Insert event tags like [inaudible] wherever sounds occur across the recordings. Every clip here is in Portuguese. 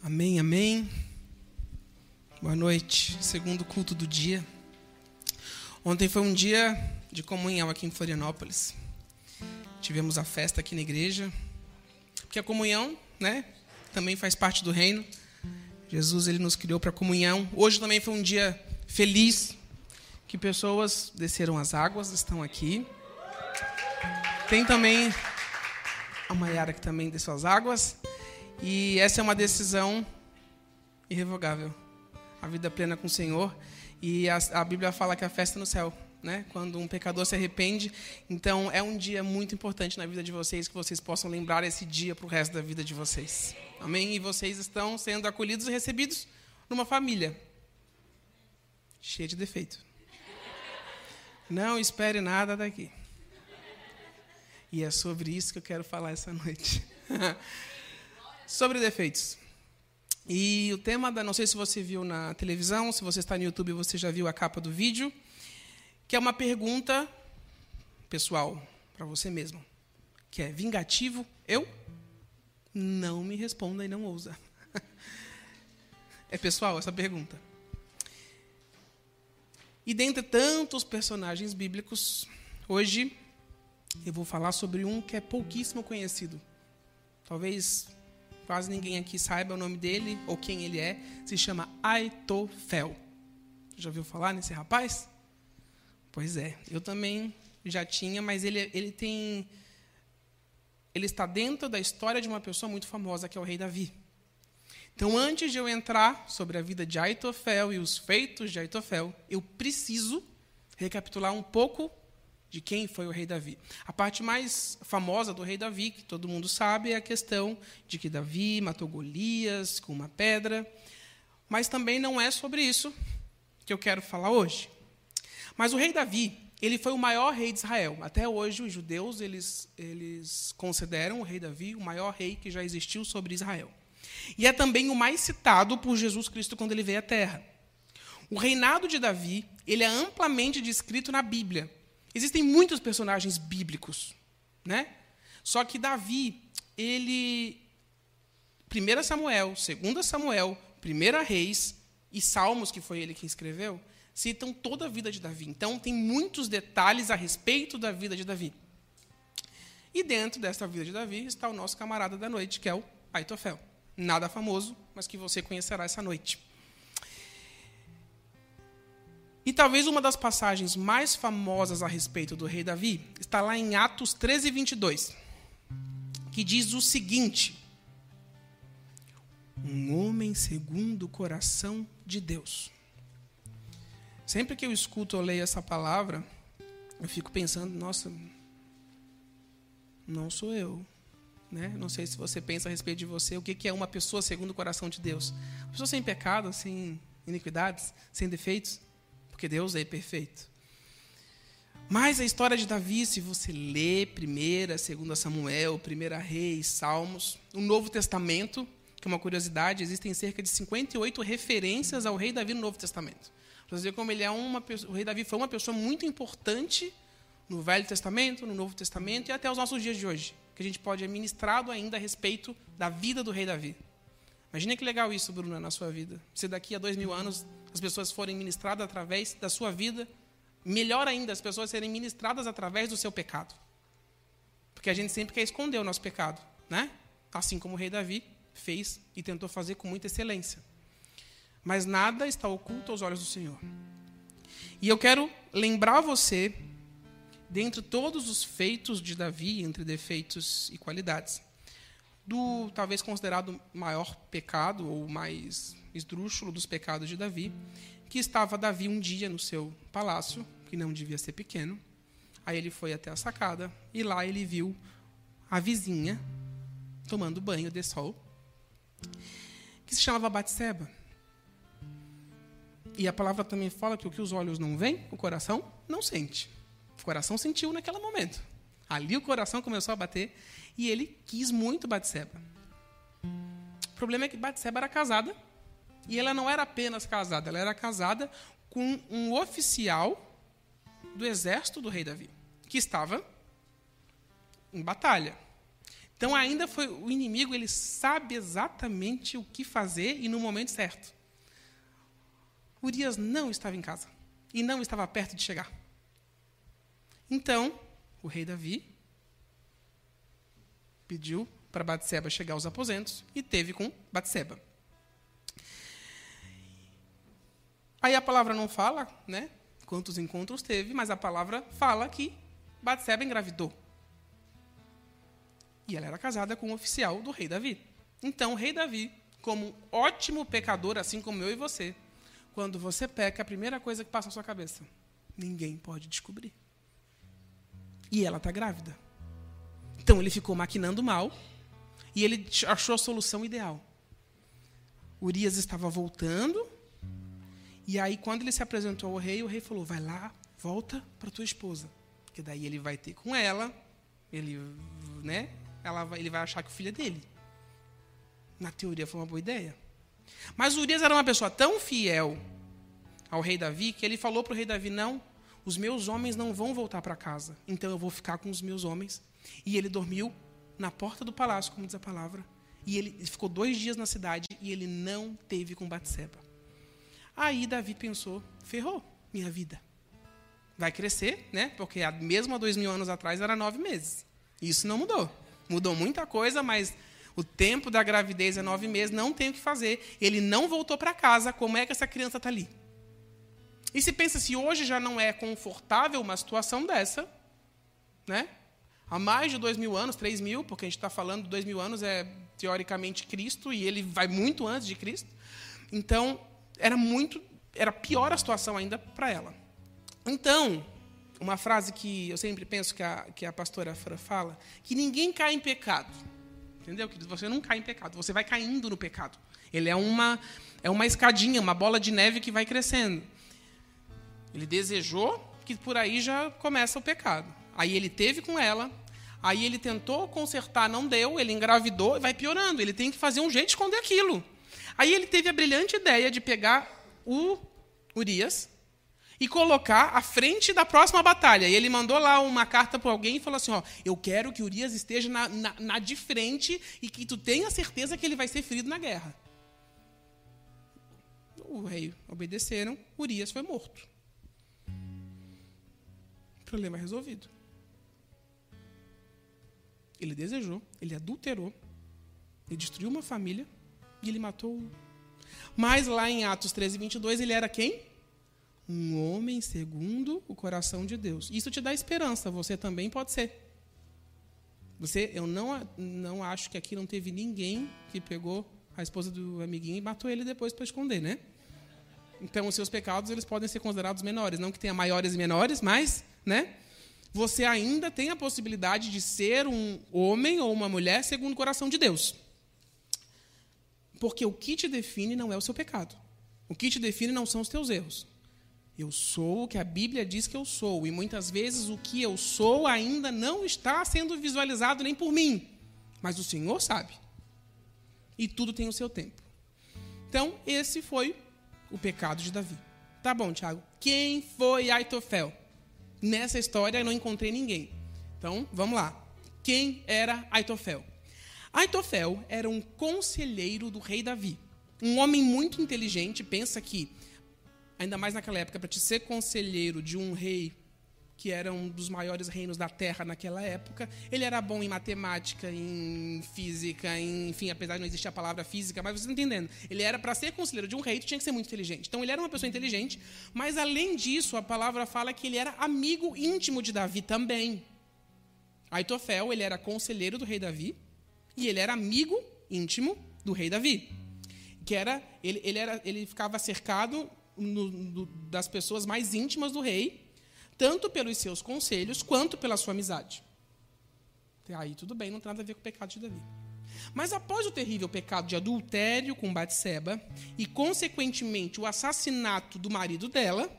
Amém, amém. Boa noite, segundo culto do dia. Ontem foi um dia de comunhão aqui em Florianópolis. Tivemos a festa aqui na igreja, porque a comunhão, né, também faz parte do reino. Jesus ele nos criou para comunhão. Hoje também foi um dia feliz, que pessoas desceram as águas, estão aqui. Tem também a Maiara que também desceu as águas. E essa é uma decisão irrevogável. A vida plena com o Senhor. E a, a Bíblia fala que a festa é no céu, né? Quando um pecador se arrepende. Então, é um dia muito importante na vida de vocês, que vocês possam lembrar esse dia para o resto da vida de vocês. Amém? E vocês estão sendo acolhidos e recebidos numa família cheia de defeito. Não espere nada daqui. E é sobre isso que eu quero falar essa noite. [laughs] sobre defeitos. E o tema da, não sei se você viu na televisão, se você está no YouTube, você já viu a capa do vídeo, que é uma pergunta pessoal para você mesmo, que é vingativo eu? Não me responda e não ousa. [laughs] é pessoal essa pergunta. E dentre tantos personagens bíblicos, hoje eu vou falar sobre um que é pouquíssimo conhecido. Talvez quase ninguém aqui saiba o nome dele ou quem ele é, se chama Aitofel. Já ouviu falar nesse rapaz? Pois é, eu também já tinha, mas ele, ele tem. Ele está dentro da história de uma pessoa muito famosa, que é o rei Davi. Então, antes de eu entrar sobre a vida de Aitofel e os feitos de Aitofel, eu preciso recapitular um pouco de quem foi o rei Davi. A parte mais famosa do rei Davi, que todo mundo sabe, é a questão de que Davi matou Golias com uma pedra. Mas também não é sobre isso que eu quero falar hoje. Mas o rei Davi, ele foi o maior rei de Israel. Até hoje, os judeus eles, eles consideram o rei Davi o maior rei que já existiu sobre Israel. E é também o mais citado por Jesus Cristo quando ele veio à Terra. O reinado de Davi ele é amplamente descrito na Bíblia. Existem muitos personagens bíblicos, né? Só que Davi, ele 1 Samuel, 2 Samuel, 1 Reis e Salmos, que foi ele que escreveu, citam toda a vida de Davi. Então tem muitos detalhes a respeito da vida de Davi. E dentro dessa vida de Davi está o nosso camarada da noite, que é o Aitofel. Nada famoso, mas que você conhecerá essa noite. E talvez uma das passagens mais famosas a respeito do rei Davi está lá em Atos 13, 22, que diz o seguinte: Um homem segundo o coração de Deus. Sempre que eu escuto ou leio essa palavra, eu fico pensando, nossa, não sou eu. Né? Não sei se você pensa a respeito de você, o que é uma pessoa segundo o coração de Deus. Uma pessoa sem pecado, sem iniquidades, sem defeitos porque Deus é perfeito. Mas a história de Davi, se você lê 1, 2 Samuel, 1 Reis, Salmos, o Novo Testamento, que é uma curiosidade, existem cerca de 58 referências ao rei Davi no Novo Testamento. Para você ver como ele é uma o rei Davi foi uma pessoa muito importante no Velho Testamento, no Novo Testamento e até os nossos dias de hoje, que a gente pode é ministrado ainda a respeito da vida do rei Davi. Imagina que legal isso, Bruna, na sua vida. Se daqui a dois mil anos as pessoas forem ministradas através da sua vida, melhor ainda, as pessoas serem ministradas através do seu pecado. Porque a gente sempre quer esconder o nosso pecado, né? Assim como o rei Davi fez e tentou fazer com muita excelência. Mas nada está oculto aos olhos do Senhor. E eu quero lembrar você, dentre todos os feitos de Davi, entre defeitos e qualidades, do talvez considerado maior pecado ou mais esdrúxulo dos pecados de Davi, que estava Davi um dia no seu palácio, que não devia ser pequeno. Aí ele foi até a sacada e lá ele viu a vizinha tomando banho de sol, que se chamava Batseba. E a palavra também fala que o que os olhos não veem, o coração não sente. O coração sentiu naquele momento. Ali o coração começou a bater e ele quis muito Batseba. O problema é que Batseba era casada e ela não era apenas casada, ela era casada com um oficial do exército do rei Davi, que estava em batalha. Então ainda foi o inimigo, ele sabe exatamente o que fazer e no momento certo. Urias não estava em casa e não estava perto de chegar. Então, o rei Davi pediu para Batseba chegar aos aposentos e teve com Batseba. Aí a palavra não fala, né? Quantos encontros teve, mas a palavra fala que Batseba engravidou. E ela era casada com um oficial do rei Davi. Então, o rei Davi, como ótimo pecador, assim como eu e você, quando você peca, a primeira coisa que passa na sua cabeça, ninguém pode descobrir. E ela está grávida. Então ele ficou maquinando mal e ele achou a solução ideal. Urias estava voltando e aí quando ele se apresentou ao rei, o rei falou: "Vai lá, volta para tua esposa, porque daí ele vai ter com ela, ele, né? ela vai, ele vai achar que o filho é dele. Na teoria foi uma boa ideia. Mas Urias era uma pessoa tão fiel ao rei Davi que ele falou para o rei Davi: Não, os meus homens não vão voltar para casa, então eu vou ficar com os meus homens. E ele dormiu na porta do palácio, como diz a palavra. E ele ficou dois dias na cidade e ele não teve com Batseba. Aí Davi pensou: ferrou minha vida. Vai crescer, né? Porque mesmo há dois mil anos atrás era nove meses. Isso não mudou. Mudou muita coisa, mas o tempo da gravidez é nove meses, não tem o que fazer. Ele não voltou para casa, como é que essa criança está ali? E se pensa se hoje já não é confortável uma situação dessa, né? Há mais de dois mil anos, três mil, porque a gente está falando dois mil anos, é teoricamente Cristo, e ele vai muito antes de Cristo. Então, era muito, era pior a situação ainda para ela. Então, uma frase que eu sempre penso que a, que a pastora Fran fala, que ninguém cai em pecado. Entendeu? Que você não cai em pecado, você vai caindo no pecado. Ele é uma, é uma escadinha, uma bola de neve que vai crescendo. Ele desejou que por aí já começa o pecado. Aí ele teve com ela, aí ele tentou consertar, não deu, ele engravidou e vai piorando. Ele tem que fazer um jeito de esconder aquilo. Aí ele teve a brilhante ideia de pegar o Urias, e colocar à frente da próxima batalha. E ele mandou lá uma carta para alguém e falou assim: ó, eu quero que Urias esteja na, na, na, de frente e que tu tenha certeza que ele vai ser ferido na guerra. O rei obedeceram, Urias foi morto. Problema resolvido. Ele desejou, ele adulterou, ele destruiu uma família e ele matou. Mas lá em Atos 13, 22, ele era quem? um homem segundo o coração de Deus. Isso te dá esperança, você também pode ser. Você, eu não, não acho que aqui não teve ninguém que pegou a esposa do amiguinho e matou ele depois para esconder, né? Então, os seus pecados eles podem ser considerados menores, não que tenha maiores e menores, mas, né? Você ainda tem a possibilidade de ser um homem ou uma mulher segundo o coração de Deus. Porque o que te define não é o seu pecado. O que te define não são os teus erros. Eu sou o que a Bíblia diz que eu sou, e muitas vezes o que eu sou ainda não está sendo visualizado nem por mim, mas o Senhor sabe. E tudo tem o seu tempo. Então, esse foi o pecado de Davi. Tá bom, Tiago. Quem foi Aitofel? Nessa história eu não encontrei ninguém. Então, vamos lá. Quem era Aitofel? Aitofel era um conselheiro do rei Davi. Um homem muito inteligente, pensa que ainda mais naquela época, para te ser conselheiro de um rei que era um dos maiores reinos da Terra naquela época. Ele era bom em matemática, em física, em, enfim, apesar de não existir a palavra física, mas vocês estão entendendo. Ele era para ser conselheiro de um rei, tinha que ser muito inteligente. Então ele era uma pessoa inteligente, mas além disso, a palavra fala que ele era amigo íntimo de Davi também. Aitofel, ele era conselheiro do rei Davi e ele era amigo íntimo do rei Davi. Que era ele, ele, era, ele ficava cercado no, no, das pessoas mais íntimas do rei, tanto pelos seus conselhos quanto pela sua amizade. Aí tudo bem, não tem nada a ver com o pecado de Davi. Mas após o terrível pecado de adultério com Batseba e, consequentemente, o assassinato do marido dela,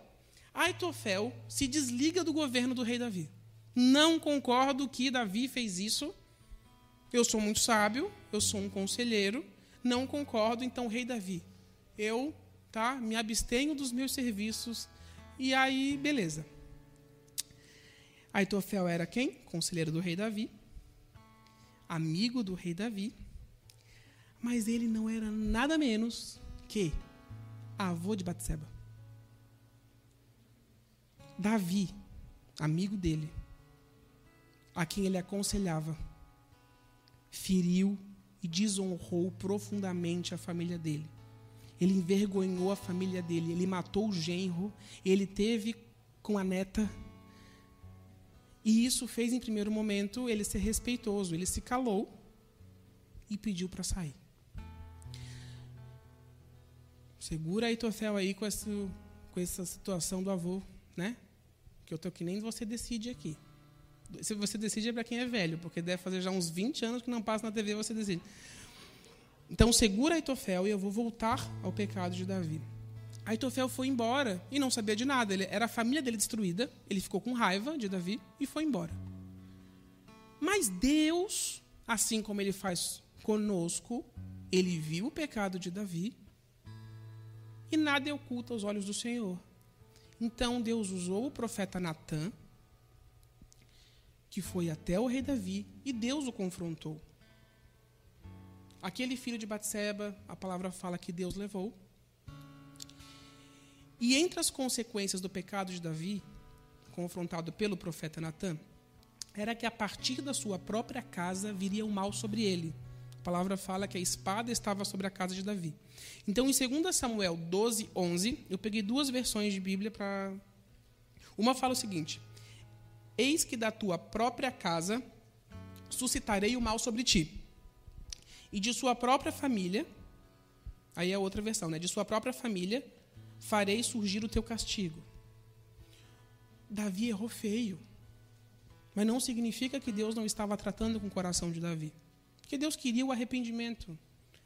Aitofel se desliga do governo do rei Davi. Não concordo que Davi fez isso. Eu sou muito sábio, eu sou um conselheiro, não concordo, então, rei Davi, eu tá? Me abstenho dos meus serviços. E aí, beleza. Aitofel era quem? Conselheiro do rei Davi. amigo do rei Davi, mas ele não era nada menos que avô de Batseba. Davi, amigo dele, a quem ele aconselhava, feriu e desonrou profundamente a família dele. Ele envergonhou a família dele, ele matou o genro, ele teve com a neta. E isso fez, em primeiro momento, ele ser respeitoso. Ele se calou e pediu para sair. Segura aí, Tofel, aí com essa, com essa situação do avô, né? Que eu tô que nem você decide aqui. Se você decide é para quem é velho, porque deve fazer já uns 20 anos que não passa na TV, você decide. Então segura Aitofel e eu vou voltar ao pecado de Davi. Aitofel foi embora e não sabia de nada. Ele, era a família dele destruída, ele ficou com raiva de Davi e foi embora. Mas Deus, assim como ele faz conosco, ele viu o pecado de Davi e nada é oculto aos olhos do Senhor. Então Deus usou o profeta Natã, que foi até o rei Davi, e Deus o confrontou. Aquele filho de Batseba, a palavra fala que Deus levou. E entre as consequências do pecado de Davi, confrontado pelo profeta Natã, era que a partir da sua própria casa viria o mal sobre ele. A palavra fala que a espada estava sobre a casa de Davi. Então, em 2 Samuel 12, 11, eu peguei duas versões de Bíblia para. Uma fala o seguinte: Eis que da tua própria casa suscitarei o mal sobre ti e de sua própria família, aí é outra versão, né? De sua própria família farei surgir o teu castigo. Davi errou feio. Mas não significa que Deus não estava tratando com o coração de Davi. Porque Deus queria o arrependimento.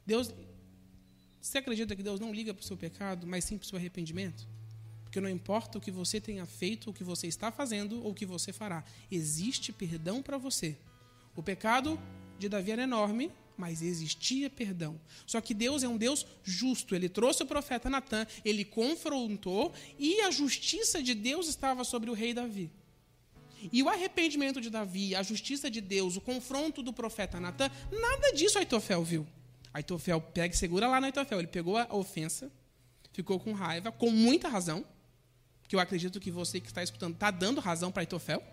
Deus Você acredita que Deus não liga para o seu pecado, mas sim para o seu arrependimento? Porque não importa o que você tenha feito, o que você está fazendo ou o que você fará, existe perdão para você. O pecado de Davi era enorme, mas existia perdão. Só que Deus é um Deus justo. Ele trouxe o profeta Natan, ele confrontou e a justiça de Deus estava sobre o rei Davi. E o arrependimento de Davi, a justiça de Deus, o confronto do profeta Natan, nada disso Aitofel viu. Aitofel pega e segura lá no Aitofel. Ele pegou a ofensa, ficou com raiva, com muita razão, que eu acredito que você que está escutando está dando razão para Aitofel.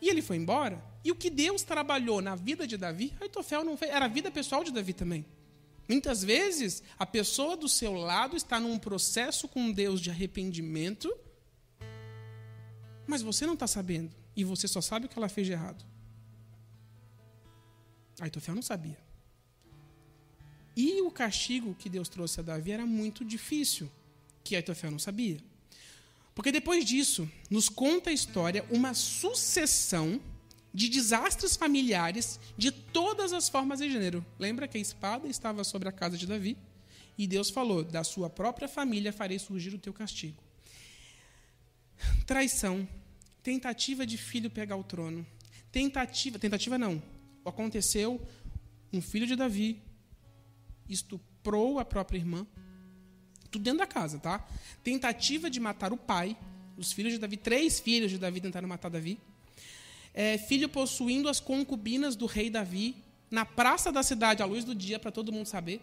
E ele foi embora. E o que Deus trabalhou na vida de Davi, Aitofel não fez, era a vida pessoal de Davi também. Muitas vezes, a pessoa do seu lado está num processo com Deus de arrependimento, mas você não está sabendo. E você só sabe o que ela fez de errado. Aitofel não sabia. E o castigo que Deus trouxe a Davi era muito difícil, que Aitofel não sabia. Porque depois disso, nos conta a história uma sucessão de desastres familiares de todas as formas e gênero. Lembra que a espada estava sobre a casa de Davi? E Deus falou: Da sua própria família farei surgir o teu castigo. Traição, tentativa de filho pegar o trono. Tentativa, tentativa não. Aconteceu um filho de Davi estuprou a própria irmã, tudo dentro da casa, tá? Tentativa de matar o pai. Os filhos de Davi, três filhos de Davi tentaram matar Davi. É, filho possuindo as concubinas do rei Davi na praça da cidade à luz do dia para todo mundo saber.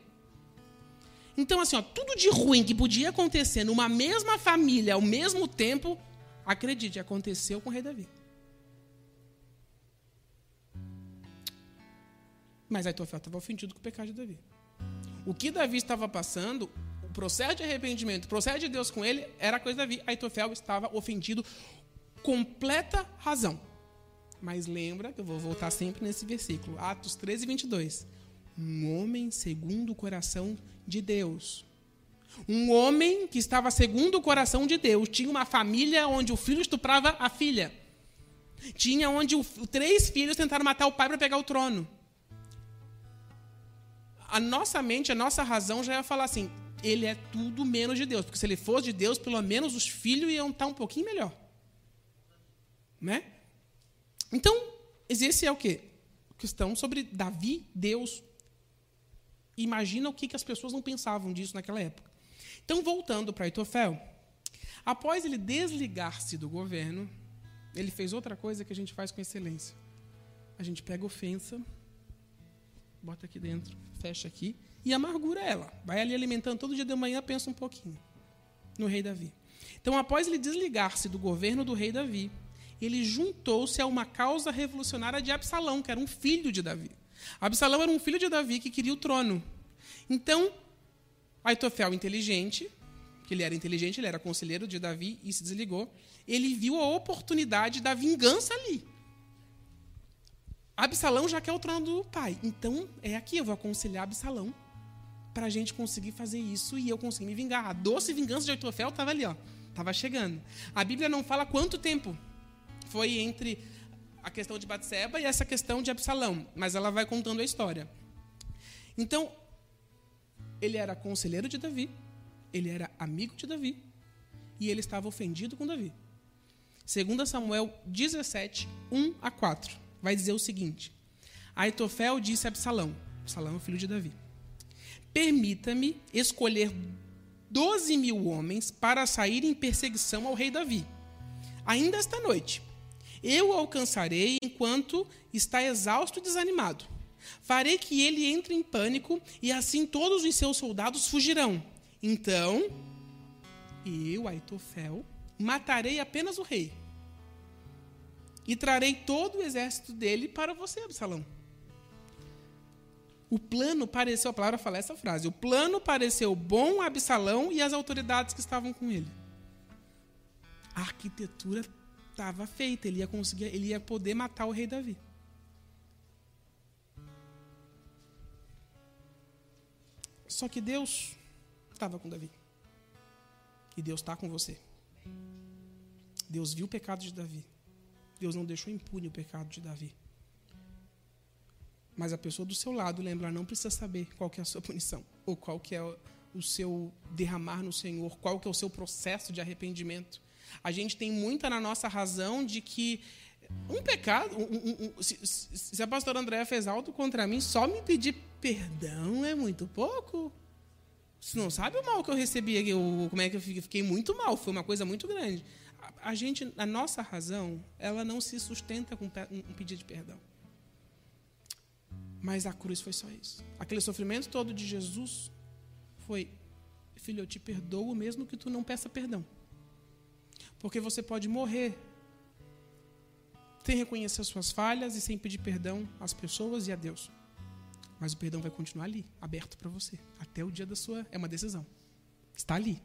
Então, assim, ó, tudo de ruim que podia acontecer numa mesma família ao mesmo tempo, acredite, aconteceu com o rei Davi. Mas Aitofel estava ofendido com o pecado de Davi. O que Davi estava passando, processo de arrependimento, o processo de Deus com ele, era coisa da vida. Aitofel estava ofendido, completa razão. Mas lembra, que eu vou voltar sempre nesse versículo, Atos 13, 22. Um homem segundo o coração de Deus. Um homem que estava segundo o coração de Deus. Tinha uma família onde o filho estuprava a filha. Tinha onde o, três filhos tentaram matar o pai para pegar o trono. A nossa mente, a nossa razão já ia falar assim: ele é tudo menos de Deus. Porque se ele fosse de Deus, pelo menos os filhos iam estar um pouquinho melhor. Né? Então, esse é o quê? Questão sobre Davi, Deus. Imagina o que, que as pessoas não pensavam disso naquela época. Então, voltando para Itofel, após ele desligar-se do governo, ele fez outra coisa que a gente faz com excelência. a gente pega ofensa, bota aqui dentro, fecha aqui, e amargura ela. Vai ali alimentando todo dia de manhã, pensa um pouquinho no rei Davi. Então, após ele desligar-se do governo do rei Davi, ele juntou-se a uma causa revolucionária de Absalão, que era um filho de Davi. Absalão era um filho de Davi que queria o trono. Então, Aitofel, inteligente, que ele era inteligente, ele era conselheiro de Davi e se desligou, ele viu a oportunidade da vingança ali. Absalão já quer o trono do pai. Então, é aqui, eu vou aconselhar Absalão para a gente conseguir fazer isso e eu conseguir me vingar. A doce vingança de Aitofel estava ali, ó, estava chegando. A Bíblia não fala quanto tempo foi entre a questão de Batseba e essa questão de Absalão, mas ela vai contando a história. Então, ele era conselheiro de Davi, ele era amigo de Davi e ele estava ofendido com Davi. 2 Samuel 17, 1 a 4, vai dizer o seguinte: Aitofel disse a Absalão, Absalão é filho de Davi, permita-me escolher doze mil homens para sair em perseguição ao rei Davi. Ainda esta noite, eu o alcançarei enquanto está exausto e desanimado. Farei que ele entre em pânico e assim todos os seus soldados fugirão. Então, eu, Aitofel, matarei apenas o rei e trarei todo o exército dele para você, Absalão. O plano pareceu, a palavra fala essa frase, o plano pareceu bom a Absalão e as autoridades que estavam com ele. A arquitetura estava feita, ele ia conseguir, ele ia poder matar o rei Davi. Só que Deus estava com Davi. E Deus está com você. Deus viu o pecado de Davi. Deus não deixou impune o pecado de Davi. Mas a pessoa do seu lado, lembra, não precisa saber qual que é a sua punição, ou qual que é o seu derramar no Senhor, qual que é o seu processo de arrependimento. A gente tem muita na nossa razão de que um pecado, um, um, se, se, a pastora Andréa fez algo contra mim, só me pedir perdão é muito pouco. Você não sabe o mal que eu recebi, eu, como é que eu fiquei muito mal, foi uma coisa muito grande. A, a gente, a nossa razão, ela não se sustenta com um pedido de perdão. Mas a cruz foi só isso. Aquele sofrimento todo de Jesus foi, filho, eu te perdoo mesmo que tu não peça perdão. Porque você pode morrer sem reconhecer as suas falhas e sem pedir perdão às pessoas e a Deus. Mas o perdão vai continuar ali, aberto para você, até o dia da sua. É uma decisão. Está ali.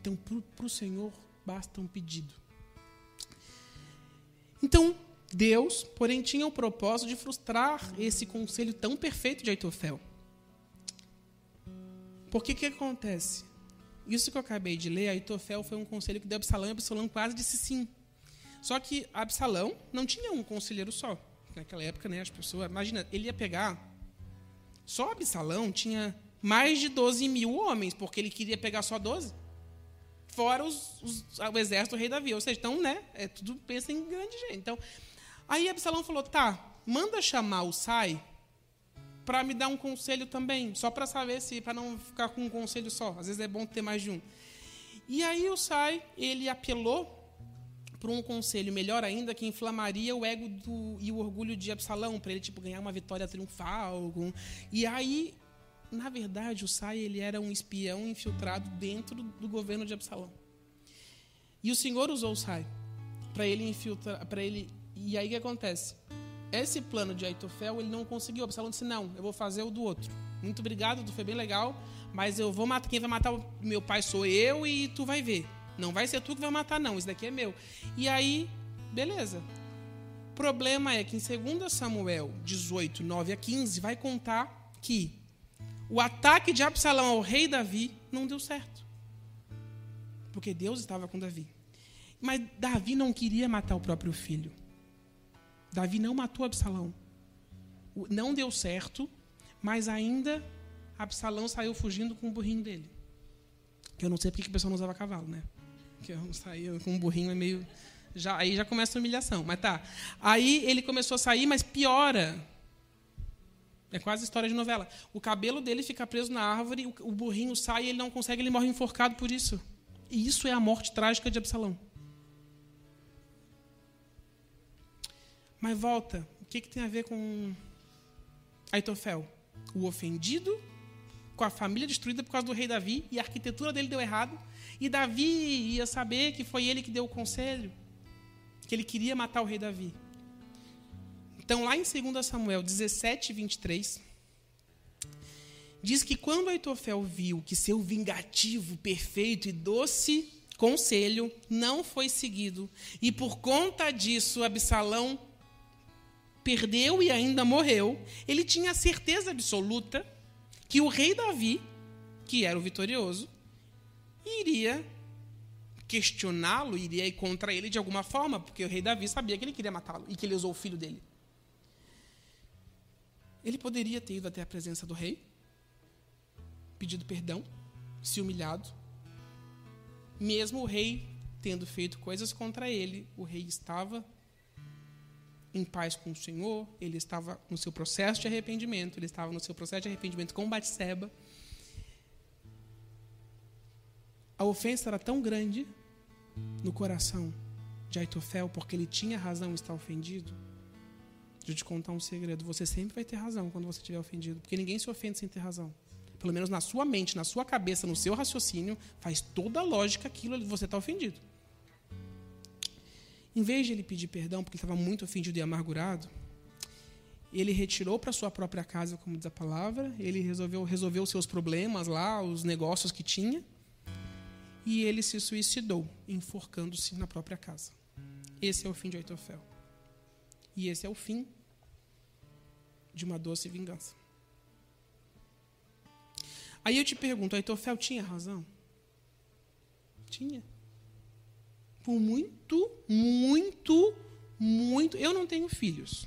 Então, para o Senhor, basta um pedido. Então, Deus, porém, tinha o propósito de frustrar esse conselho tão perfeito de Aitofel. Porque que acontece? Isso que eu acabei de ler, Aitofel foi um conselho que deu Absalão e Absalão quase disse sim. Só que Absalão não tinha um conselheiro só. Naquela época, né, as pessoas. Imagina, ele ia pegar. Só Absalão tinha mais de 12 mil homens, porque ele queria pegar só 12. Fora os, os, o exército do rei Davi. Ou seja, então, né? É tudo pensa em grande gente. Então, Aí Absalão falou: tá, manda chamar o Sai para me dar um conselho também, só para saber se, para não ficar com um conselho só. Às vezes é bom ter mais de um. E aí o Sai, ele apelou para um conselho melhor ainda que inflamaria o ego do, e o orgulho de Absalão para ele tipo ganhar uma vitória triunfal. E aí, na verdade, o Sai ele era um espião infiltrado dentro do governo de Absalão. E o Senhor usou o Sai para ele infiltrar, para ele e aí o que acontece? Esse plano de Aitofel, ele não conseguiu. Absalão disse: Não, eu vou fazer o do outro. Muito obrigado, tu foi bem legal, mas eu vou matar. Quem vai matar o meu pai sou eu e tu vai ver. Não vai ser tu que vai matar, não. Isso daqui é meu. E aí, beleza. O problema é que em 2 Samuel 18, 9 a 15, vai contar que o ataque de Absalão ao rei Davi não deu certo. Porque Deus estava com Davi. Mas Davi não queria matar o próprio filho. Davi não matou Absalão. Não deu certo, mas ainda Absalão saiu fugindo com o burrinho dele. Que eu não sei porque que o pessoal não usava cavalo, né? Que eu saía com um burrinho é meio. Já, aí já começa a humilhação. Mas tá. Aí ele começou a sair, mas piora. É quase história de novela. O cabelo dele fica preso na árvore, o, burrinho sai ele não consegue, ele morre enforcado por isso. E isso é a morte trágica de Absalão. Mas volta, que, que tem a ver com Aitofel? O ofendido com a família destruída por causa do rei Davi e a arquitetura dele deu errado. E Davi ia saber que foi ele que deu o conselho, que ele queria matar o rei Davi. Então, lá em 2 Samuel 17, 23, diz que quando Aitofel viu que seu vingativo, perfeito e doce conselho não foi seguido, e por conta disso Absalão perdeu e ainda morreu, ele tinha certeza absoluta que o rei Davi, que era o vitorioso, iria questioná-lo, iria ir contra ele de alguma forma, porque o rei Davi sabia que ele queria matá-lo e que ele usou o filho dele. Ele poderia ter ido até a presença do rei, pedido perdão, se humilhado. Mesmo o rei tendo feito coisas contra ele, o rei estava em paz com o Senhor, ele estava no seu processo de arrependimento, ele estava no seu processo de arrependimento com Batseba. A ofensa era tão grande no coração de Aitofel, porque ele tinha razão em estar ofendido. Deixa eu te contar um segredo. Você sempre vai ter razão quando você estiver ofendido, porque ninguém se ofende sem ter razão. Pelo menos na sua mente, na sua cabeça, no seu raciocínio, faz toda a lógica aquilo de você estar tá ofendido. Em vez de ele pedir perdão, porque ele estava muito ofendido e amargurado, ele retirou para sua própria casa, como diz a palavra, ele resolveu resolver os seus problemas lá, os negócios que tinha, e ele se suicidou, enforcando-se na própria casa. Esse é o fim de Aitofel. E esse é o fim de uma doce vingança. Aí eu te pergunto, Aitofel tinha razão? Tinha. Por muito, muito, muito. Eu não tenho filhos.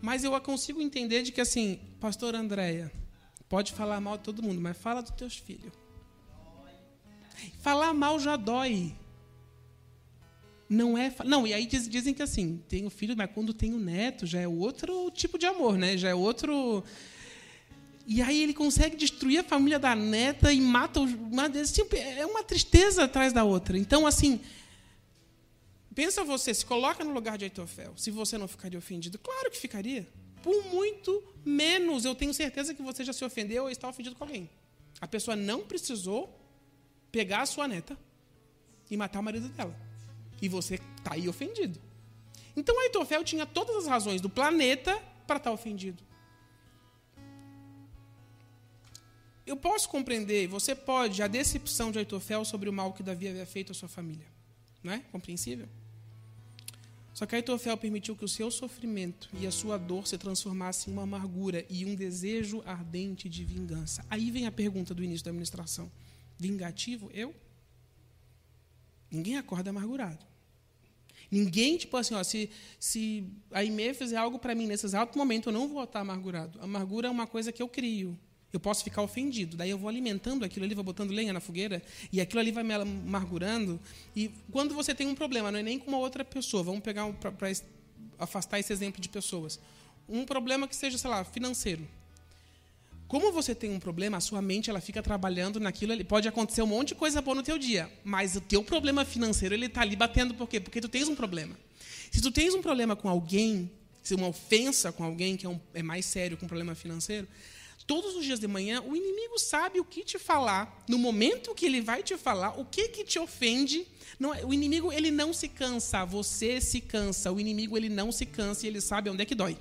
Mas eu consigo entender de que, assim, pastor Andréia, pode falar mal de todo mundo, mas fala dos teus filhos. Falar mal já dói. Não é. Não, e aí diz, dizem que assim, tenho filho, mas quando tenho neto já é outro tipo de amor, né? Já é outro. E aí ele consegue destruir a família da neta e mata os. Tipo, é uma tristeza atrás da outra. Então, assim. Pensa você, se coloca no lugar de Aitofel. Se você não ficaria ofendido, claro que ficaria. Por muito menos, eu tenho certeza que você já se ofendeu ou está ofendido com alguém. A pessoa não precisou pegar a sua neta e matar o marido dela. E você está aí ofendido. Então Aitofel tinha todas as razões do planeta para estar tá ofendido. Eu posso compreender, você pode, a decepção de Aitofel sobre o mal que Davi havia feito à sua família. Não é compreensível? Só que Aitofel permitiu que o seu sofrimento e a sua dor se transformassem em uma amargura e um desejo ardente de vingança. Aí vem a pergunta do início da administração: vingativo eu? Ninguém acorda amargurado. Ninguém, tipo assim, ó, se, se a IME fizer algo para mim nesse exato momento, eu não vou estar amargurado. Amargura é uma coisa que eu crio. Eu posso ficar ofendido. Daí eu vou alimentando aquilo ali, vou botando lenha na fogueira, e aquilo ali vai me amargurando. E quando você tem um problema, não é nem com uma outra pessoa, vamos pegar um, para afastar esse exemplo de pessoas. Um problema que seja, sei lá, financeiro. Como você tem um problema, a sua mente ela fica trabalhando naquilo, pode acontecer um monte de coisa boa no teu dia, mas o teu problema financeiro ele está ali batendo por quê? Porque tu tens um problema. Se tu tens um problema com alguém, se uma ofensa com alguém que é, um, é mais sério que um problema financeiro, todos os dias de manhã o inimigo sabe o que te falar, no momento que ele vai te falar, o que que te ofende. Não, é, o inimigo ele não se cansa, você se cansa. O inimigo ele não se cansa e ele sabe onde é que dói.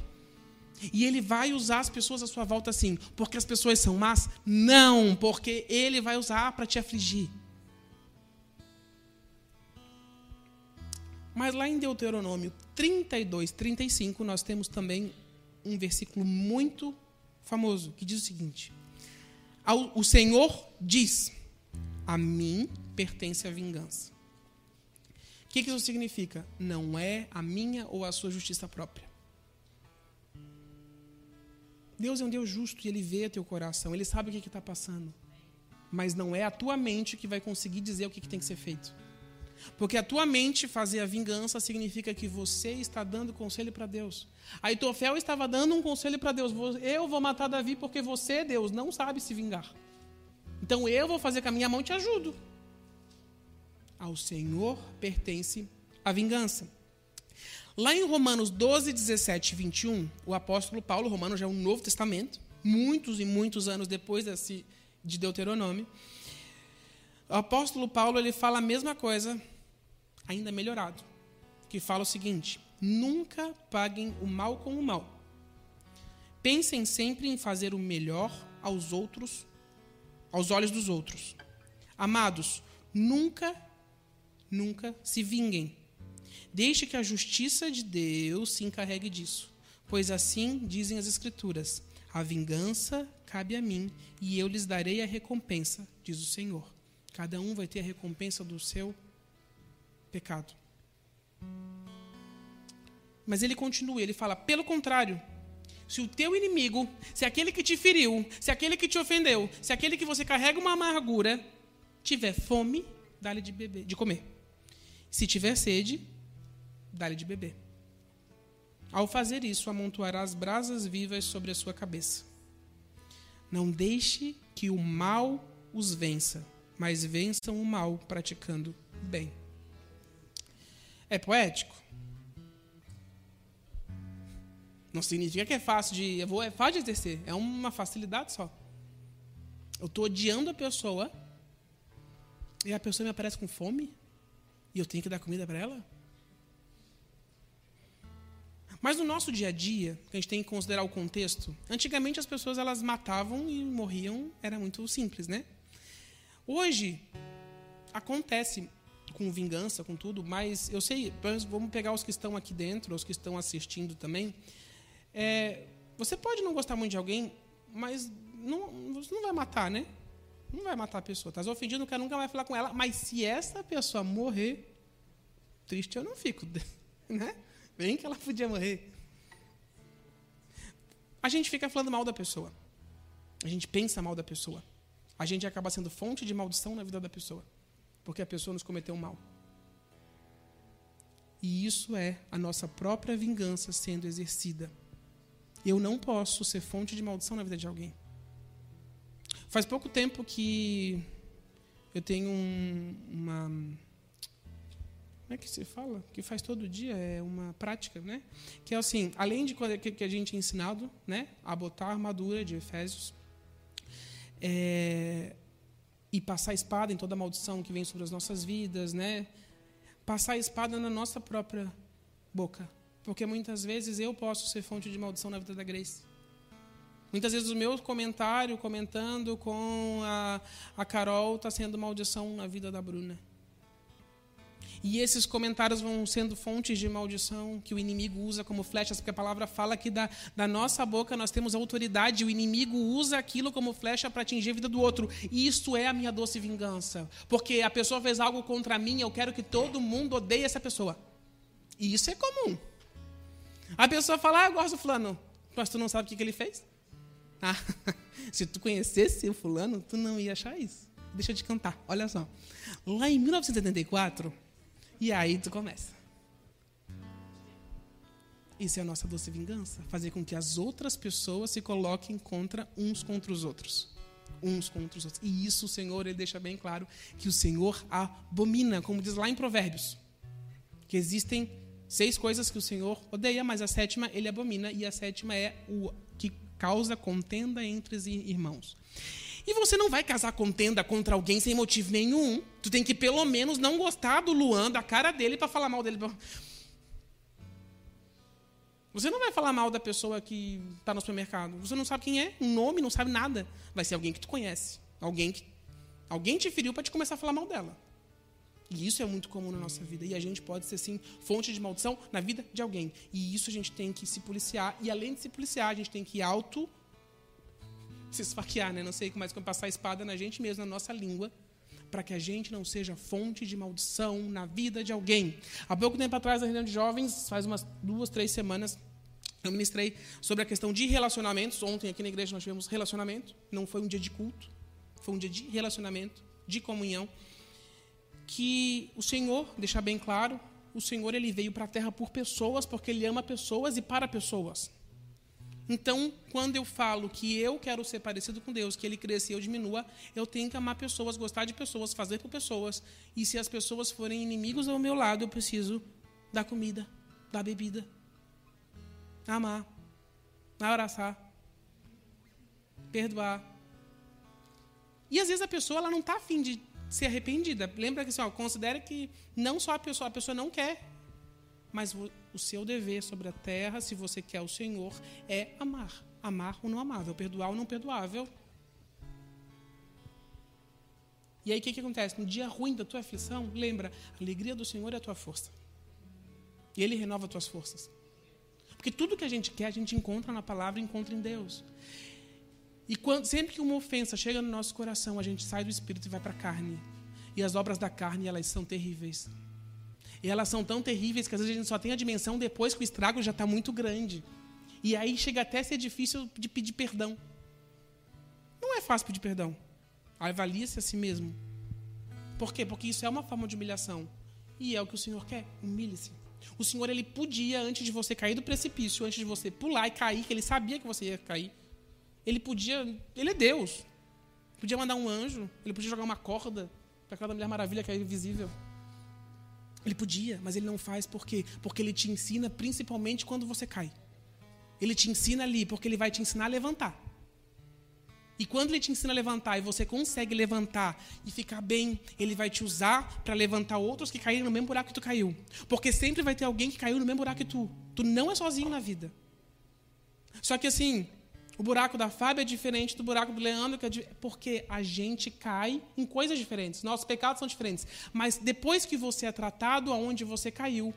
E ele vai usar as pessoas à sua volta assim, porque as pessoas são más? Não, porque ele vai usar para te afligir. Mas lá em Deuteronômio 32, 35, nós temos também um versículo muito famoso que diz o seguinte: O Senhor diz: A mim pertence a vingança. O que isso significa? Não é a minha ou a sua justiça própria. Deus é um Deus justo e Ele vê teu coração, Ele sabe o que está passando. Mas não é a tua mente que vai conseguir dizer o que, que tem que ser feito. Porque a tua mente fazer a vingança significa que você está dando conselho para Deus. Aitofel estava dando um conselho para Deus. Eu vou matar Davi porque você, Deus, não sabe se vingar. Então eu vou fazer com a minha mão e te ajudo. Ao Senhor pertence a vingança. Lá em Romanos 12, 17 e 21, o apóstolo Paulo, Romano já é um Novo Testamento, muitos e muitos anos depois desse, de Deuteronômio, o apóstolo Paulo ele fala a mesma coisa, ainda melhorado, que fala o seguinte: nunca paguem o mal com o mal. Pensem sempre em fazer o melhor aos outros, aos olhos dos outros. Amados, nunca, nunca se vinguem Deixe que a justiça de Deus se encarregue disso, pois assim dizem as Escrituras: a vingança cabe a mim e eu lhes darei a recompensa, diz o Senhor. Cada um vai ter a recompensa do seu pecado. Mas ele continua, ele fala: pelo contrário, se o teu inimigo, se aquele que te feriu, se aquele que te ofendeu, se aquele que você carrega uma amargura, tiver fome, dá-lhe de beber, de comer. Se tiver sede, dá-lhe de beber. Ao fazer isso, amontoará as brasas vivas sobre a sua cabeça. Não deixe que o mal os vença, mas vençam o mal praticando bem. É poético? Não significa que é fácil de. Eu vou, é fácil de exercer. É uma facilidade só. Eu estou odiando a pessoa e a pessoa me aparece com fome e eu tenho que dar comida para ela? Mas no nosso dia a dia, a gente tem que considerar o contexto, antigamente as pessoas elas matavam e morriam, era muito simples, né? Hoje acontece com vingança, com tudo, mas eu sei, vamos pegar os que estão aqui dentro, os que estão assistindo também. É, você pode não gostar muito de alguém, mas não, você não vai matar, né? Não vai matar a pessoa. Estás ofendido, quer nunca vai falar com ela. Mas se essa pessoa morrer, triste eu não fico, [laughs] né? Bem que ela podia morrer. A gente fica falando mal da pessoa. A gente pensa mal da pessoa. A gente acaba sendo fonte de maldição na vida da pessoa. Porque a pessoa nos cometeu mal. E isso é a nossa própria vingança sendo exercida. Eu não posso ser fonte de maldição na vida de alguém. Faz pouco tempo que eu tenho um, uma como é que se fala? Que faz todo dia, é uma prática, né? Que é assim, além de que a gente é ensinado, né, a botar a armadura de Efésios, é, e passar a espada em toda maldição que vem sobre as nossas vidas, né? Passar a espada na nossa própria boca, porque muitas vezes eu posso ser fonte de maldição na vida da Grace. Muitas vezes o meu comentário, comentando com a, a Carol, está sendo maldição na vida da Bruna. E esses comentários vão sendo fontes de maldição que o inimigo usa como flechas, porque a palavra fala que da, da nossa boca nós temos autoridade, o inimigo usa aquilo como flecha para atingir a vida do outro. E isso é a minha doce vingança. Porque a pessoa fez algo contra mim, eu quero que todo mundo odeie essa pessoa. E isso é comum. A pessoa fala, ah, eu gosto do fulano. Mas tu não sabe o que, que ele fez? Ah, [laughs] se tu conhecesse o fulano, tu não ia achar isso. Deixa eu te cantar, olha só. Lá em 1974, e aí tu começa. Isso é a nossa doce vingança, fazer com que as outras pessoas se coloquem contra uns contra os outros. Uns contra os outros. E isso o Senhor ele deixa bem claro que o Senhor abomina, como diz lá em Provérbios. Que existem seis coisas que o Senhor odeia, mas a sétima ele abomina, e a sétima é o que causa contenda entre os irmãos. E você não vai casar contenda contra alguém sem motivo nenhum. Tu tem que pelo menos não gostar do Luan, da cara dele, para falar mal dele. Você não vai falar mal da pessoa que está no supermercado. Você não sabe quem é, um nome, não sabe nada. Vai ser alguém que tu conhece. Alguém que alguém te feriu para te começar a falar mal dela. E isso é muito comum na nossa vida. E a gente pode ser, sim, fonte de maldição na vida de alguém. E isso a gente tem que se policiar. E além de se policiar, a gente tem que auto se esfaquear, né? Não sei mais como passar a espada na gente mesmo, na nossa língua, para que a gente não seja fonte de maldição na vida de alguém. Há pouco tempo atrás, na reunião de jovens, faz umas duas, três semanas, eu ministrei sobre a questão de relacionamentos. Ontem aqui na igreja nós tivemos relacionamento, não foi um dia de culto, foi um dia de relacionamento, de comunhão. Que o Senhor, deixar bem claro, o Senhor ele veio para a terra por pessoas, porque ele ama pessoas e para pessoas. Então, quando eu falo que eu quero ser parecido com Deus, que Ele cresça e eu diminua, eu tenho que amar pessoas, gostar de pessoas, fazer por pessoas. E se as pessoas forem inimigos ao meu lado, eu preciso dar comida, da bebida. Amar. Abraçar. Perdoar. E às vezes a pessoa ela não está afim de ser arrependida. Lembra que assim, ó, considere que não só a pessoa, a pessoa não quer, mas o seu dever sobre a terra, se você quer o Senhor, é amar. Amar o não amável, perdoar o não perdoável. E aí o que, que acontece? No dia ruim da tua aflição, lembra, a alegria do Senhor é a tua força. E Ele renova as tuas forças. Porque tudo que a gente quer, a gente encontra na palavra encontra em Deus. E quando, sempre que uma ofensa chega no nosso coração, a gente sai do espírito e vai para a carne. E as obras da carne, elas são terríveis. E elas são tão terríveis que às vezes a gente só tem a dimensão depois que o estrago já está muito grande. E aí chega até a ser difícil de pedir perdão. Não é fácil pedir perdão. Avalie-se a si mesmo. Por quê? Porque isso é uma forma de humilhação. E é o que o Senhor quer. Humilhe-se. O Senhor, ele podia, antes de você cair do precipício, antes de você pular e cair, que ele sabia que você ia cair, ele podia. Ele é Deus. Podia mandar um anjo, ele podia jogar uma corda para aquela Mulher Maravilha cair invisível. Ele podia, mas ele não faz por quê? Porque ele te ensina principalmente quando você cai. Ele te ensina ali porque ele vai te ensinar a levantar. E quando ele te ensina a levantar e você consegue levantar e ficar bem, ele vai te usar para levantar outros que caíram no mesmo buraco que tu caiu. Porque sempre vai ter alguém que caiu no mesmo buraco que tu. Tu não é sozinho na vida. Só que assim, o buraco da Fábio é diferente do buraco do Leandro, que é de... porque a gente cai em coisas diferentes. Nossos pecados são diferentes. Mas depois que você é tratado aonde você caiu,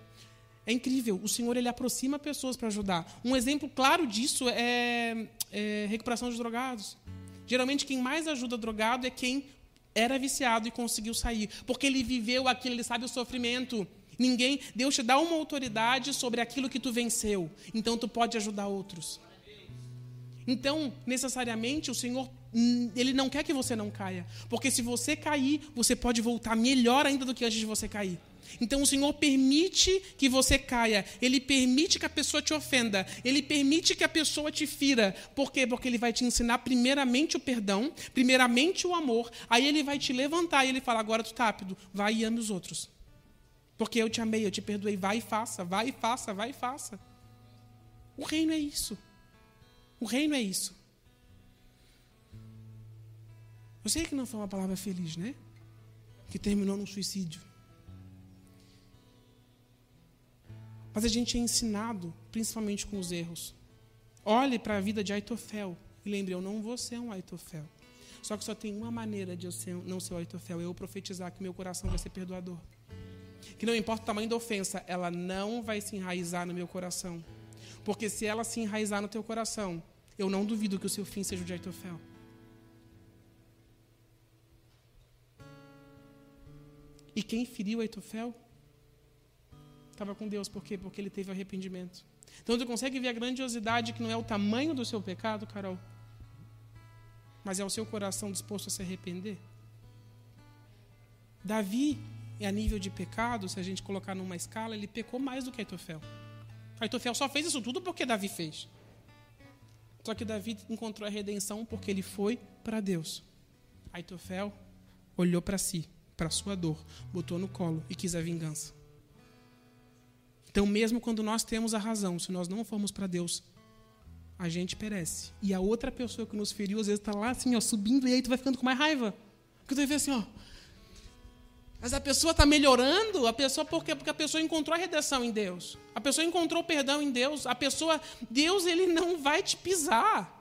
é incrível. O Senhor ele aproxima pessoas para ajudar. Um exemplo claro disso é, é recuperação de drogados. Geralmente quem mais ajuda drogado é quem era viciado e conseguiu sair, porque ele viveu aquilo, ele sabe o sofrimento. Ninguém, Deus te dá uma autoridade sobre aquilo que tu venceu. Então tu pode ajudar outros. Então, necessariamente, o Senhor, hum, Ele não quer que você não caia. Porque se você cair, você pode voltar melhor ainda do que antes de você cair. Então o Senhor permite que você caia, Ele permite que a pessoa te ofenda, Ele permite que a pessoa te fira. Por quê? Porque Ele vai te ensinar primeiramente o perdão, primeiramente o amor, aí Ele vai te levantar e Ele fala: agora tu tá rápido, vai e ame os outros. Porque eu te amei, eu te perdoei, vai e faça, vai e faça, vai e faça. O reino é isso. O reino é isso. Eu sei que não foi uma palavra feliz, né? Que terminou num suicídio. Mas a gente é ensinado, principalmente com os erros. Olhe para a vida de Aitofel e lembre, eu não vou ser um Aitofel. Só que só tem uma maneira de eu ser, não ser o Aitofel, eu profetizar que meu coração vai ser perdoador. Que não importa o tamanho da ofensa, ela não vai se enraizar no meu coração. Porque se ela se enraizar no teu coração, eu não duvido que o seu fim seja o de Aitofel. E quem feriu Aitofel estava com Deus. Por quê? Porque ele teve arrependimento. Então você consegue ver a grandiosidade que não é o tamanho do seu pecado, Carol, mas é o seu coração disposto a se arrepender. Davi, a nível de pecado, se a gente colocar numa escala, ele pecou mais do que Aitofel. Aitofel só fez isso tudo porque Davi fez. Só que Davi encontrou a redenção porque ele foi para Deus. Aitofel olhou para si, para sua dor, botou no colo e quis a vingança. Então, mesmo quando nós temos a razão, se nós não formos para Deus, a gente perece. E a outra pessoa que nos feriu, às vezes, está lá assim, ó, subindo, e aí tu vai ficando com mais raiva. Porque tu vai ver assim, ó, mas a pessoa está melhorando, a pessoa porque, porque a pessoa encontrou a redenção em Deus. A pessoa encontrou o perdão em Deus. A pessoa, Deus ele não vai te pisar.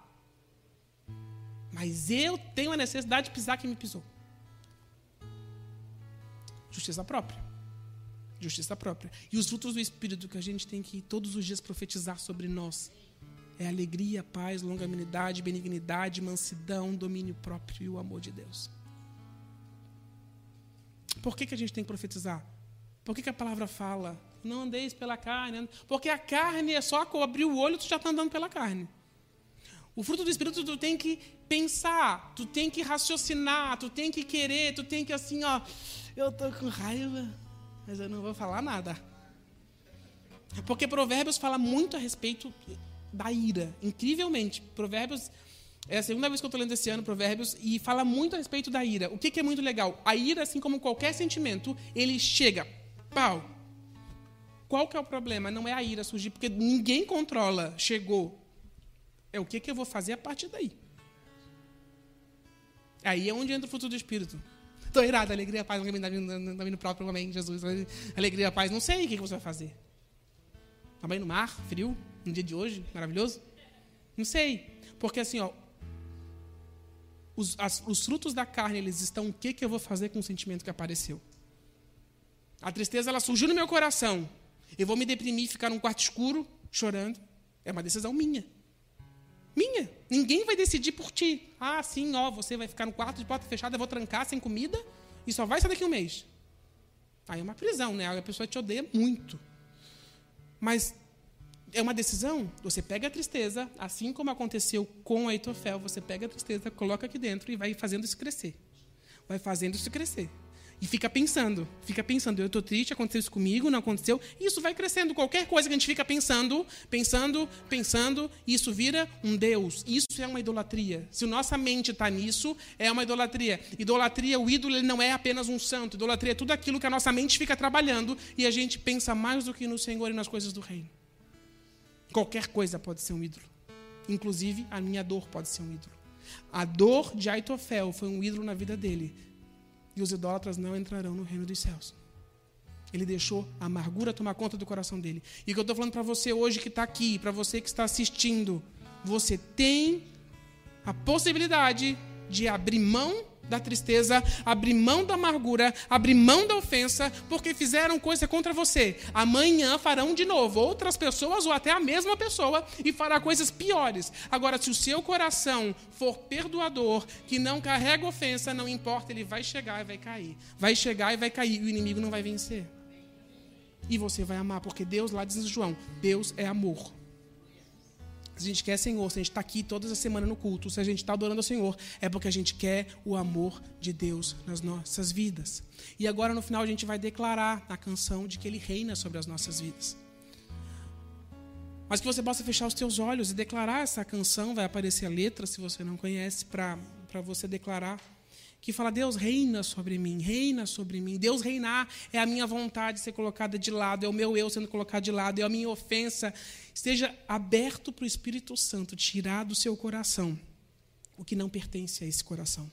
Mas eu tenho a necessidade de pisar quem me pisou. Justiça própria. Justiça própria. E os frutos do Espírito que a gente tem que todos os dias profetizar sobre nós é alegria, paz, longanimidade, benignidade, mansidão, domínio próprio e o amor de Deus. Por que, que a gente tem que profetizar? Por que, que a palavra fala? Não andeis pela carne. Porque a carne é só abrir o olho, tu já está andando pela carne. O fruto do Espírito tu tem que pensar, tu tem que raciocinar, tu tem que querer, tu tem que assim, ó, eu tô com raiva, mas eu não vou falar nada. Porque Provérbios fala muito a respeito da ira, incrivelmente. Provérbios é a segunda vez que eu estou lendo esse ano Provérbios e fala muito a respeito da ira. O que, que é muito legal? A ira, assim como qualquer sentimento, ele chega, pau. qual que é o problema? Não é a ira surgir, porque ninguém controla. Chegou. É o que, que eu vou fazer a partir daí. Aí é onde entra o fruto do Espírito. Estou irado, alegria, paz, não vindo, tá vindo próprio, amém, Jesus. Alegria, paz, não sei o que, que você vai fazer. Está bem no mar, frio, no dia de hoje, maravilhoso? Não sei. Porque assim, ó, os, as, os frutos da carne, eles estão o que, que eu vou fazer com o sentimento que apareceu. A tristeza, ela surgiu no meu coração. Eu vou me deprimir, ficar num quarto escuro, chorando. É uma decisão minha. Minha. Ninguém vai decidir por ti. Ah, sim, ó, você vai ficar no quarto de porta fechada, eu vou trancar sem comida e só vai sair daqui um mês. Aí é uma prisão, né? A pessoa te odeia muito. Mas é uma decisão. Você pega a tristeza, assim como aconteceu com a Itofel, você pega a tristeza, coloca aqui dentro e vai fazendo isso crescer. Vai fazendo isso crescer. E fica pensando, fica pensando, eu estou triste, aconteceu isso comigo, não aconteceu. Isso vai crescendo. Qualquer coisa que a gente fica pensando, pensando, pensando, isso vira um Deus. Isso é uma idolatria. Se nossa mente está nisso, é uma idolatria. Idolatria, o ídolo, ele não é apenas um santo. Idolatria é tudo aquilo que a nossa mente fica trabalhando e a gente pensa mais do que no Senhor e nas coisas do reino. Qualquer coisa pode ser um ídolo. Inclusive, a minha dor pode ser um ídolo. A dor de Aitofel foi um ídolo na vida dele e os idólatras não entrarão no reino dos céus. Ele deixou a amargura tomar conta do coração dele. E o que eu estou falando para você hoje que está aqui, para você que está assistindo, você tem a possibilidade de abrir mão da tristeza, abrir mão da amargura, abrir mão da ofensa, porque fizeram coisa contra você. Amanhã farão de novo outras pessoas ou até a mesma pessoa e fará coisas piores. Agora, se o seu coração for perdoador, que não carrega ofensa, não importa, ele vai chegar e vai cair. Vai chegar e vai cair, e o inimigo não vai vencer. E você vai amar, porque Deus, lá diz João, Deus é amor. Se a gente quer Senhor, se a gente está aqui todas as semanas no culto, se a gente está adorando ao Senhor, é porque a gente quer o amor de Deus nas nossas vidas. E agora no final a gente vai declarar na canção de que Ele reina sobre as nossas vidas. Mas que você possa fechar os teus olhos e declarar essa canção, vai aparecer a letra, se você não conhece, para você declarar que fala: Deus reina sobre mim, reina sobre mim. Deus reinar é a minha vontade ser colocada de lado, é o meu eu sendo colocado de lado, é a minha ofensa. Esteja aberto para o Espírito Santo tirar do seu coração o que não pertence a esse coração.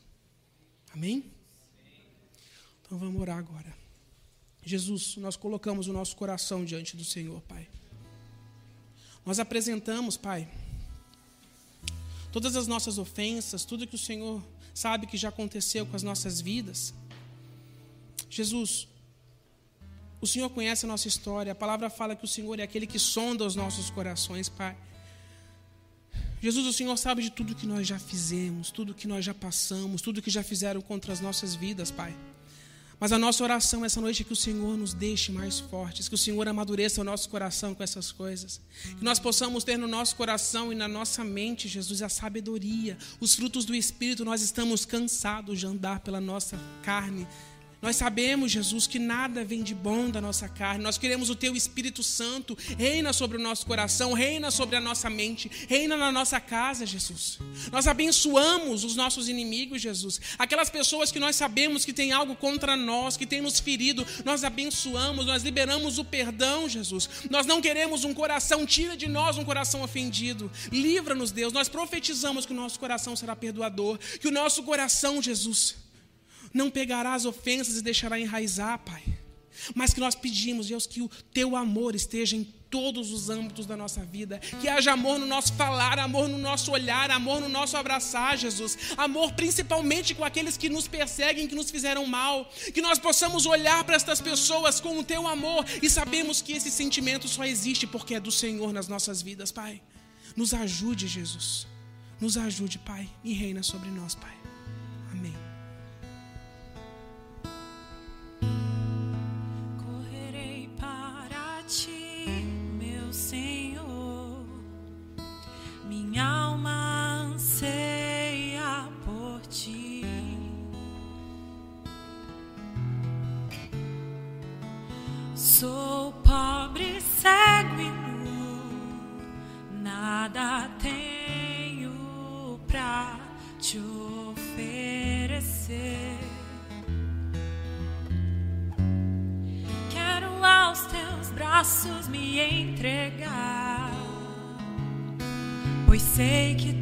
Amém? Então vamos orar agora. Jesus, nós colocamos o nosso coração diante do Senhor, Pai. Nós apresentamos, Pai, todas as nossas ofensas, tudo que o Senhor sabe que já aconteceu com as nossas vidas. Jesus, o Senhor conhece a nossa história, a palavra fala que o Senhor é aquele que sonda os nossos corações, Pai. Jesus, o Senhor sabe de tudo que nós já fizemos, tudo que nós já passamos, tudo que já fizeram contra as nossas vidas, Pai. Mas a nossa oração essa noite é que o Senhor nos deixe mais fortes, que o Senhor amadureça o nosso coração com essas coisas. Que nós possamos ter no nosso coração e na nossa mente, Jesus, a sabedoria, os frutos do Espírito. Nós estamos cansados de andar pela nossa carne, nós sabemos, Jesus, que nada vem de bom da nossa carne. Nós queremos o Teu Espírito Santo. Reina sobre o nosso coração, reina sobre a nossa mente, reina na nossa casa, Jesus. Nós abençoamos os nossos inimigos, Jesus. Aquelas pessoas que nós sabemos que tem algo contra nós, que tem nos ferido, nós abençoamos, nós liberamos o perdão, Jesus. Nós não queremos um coração, tira de nós um coração ofendido. Livra-nos, Deus. Nós profetizamos que o nosso coração será perdoador, que o nosso coração, Jesus, não pegará as ofensas e deixará enraizar, Pai. Mas que nós pedimos, Deus, que o teu amor esteja em todos os âmbitos da nossa vida. Que haja amor no nosso falar, amor no nosso olhar, amor no nosso abraçar, Jesus. Amor principalmente com aqueles que nos perseguem, que nos fizeram mal. Que nós possamos olhar para estas pessoas com o teu amor e sabemos que esse sentimento só existe porque é do Senhor nas nossas vidas, Pai. Nos ajude, Jesus. Nos ajude, Pai, e reina sobre nós, Pai. Minha alma anseia por ti. Sou pobre, pois sei que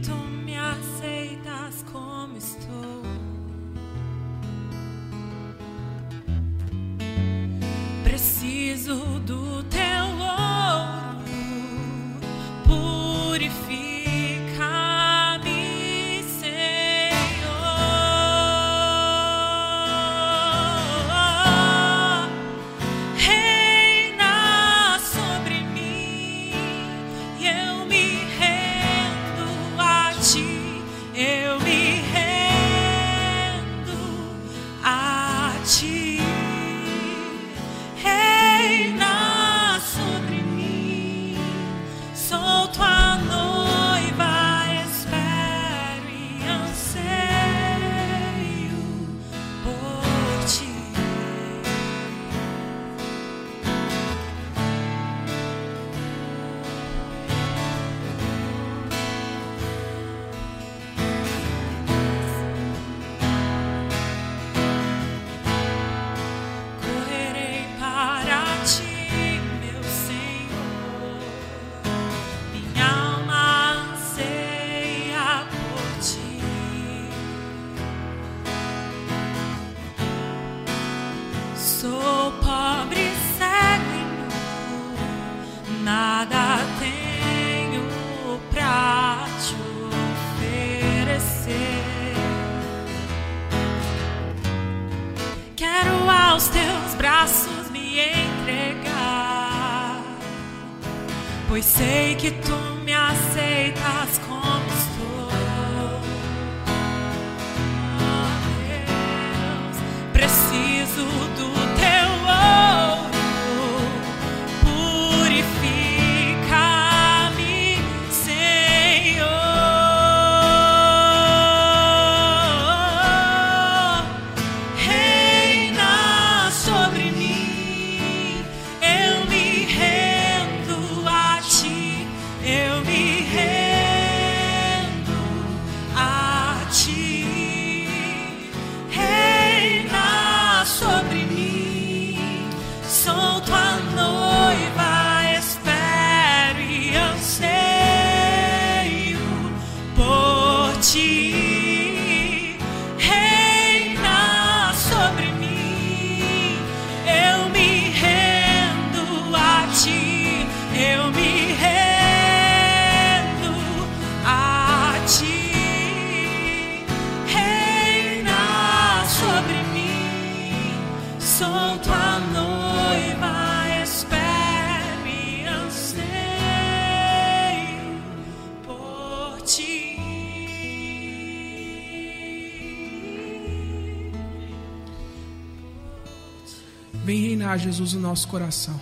Jesus, no nosso coração.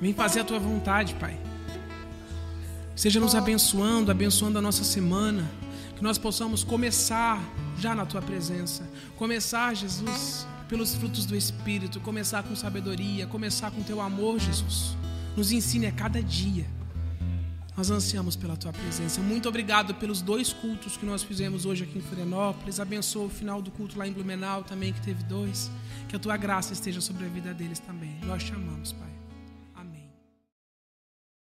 Vem fazer a tua vontade, Pai. Seja nos abençoando, abençoando a nossa semana. Que nós possamos começar já na tua presença. Começar, Jesus, pelos frutos do Espírito. Começar com sabedoria. Começar com teu amor, Jesus. Nos ensine a cada dia. Nós ansiamos pela tua presença. Muito obrigado pelos dois cultos que nós fizemos hoje aqui em Florianópolis. Abençoa o final do culto lá em Blumenau também, que teve dois. Que a tua graça esteja sobre a vida deles também. Nós te amamos, Pai.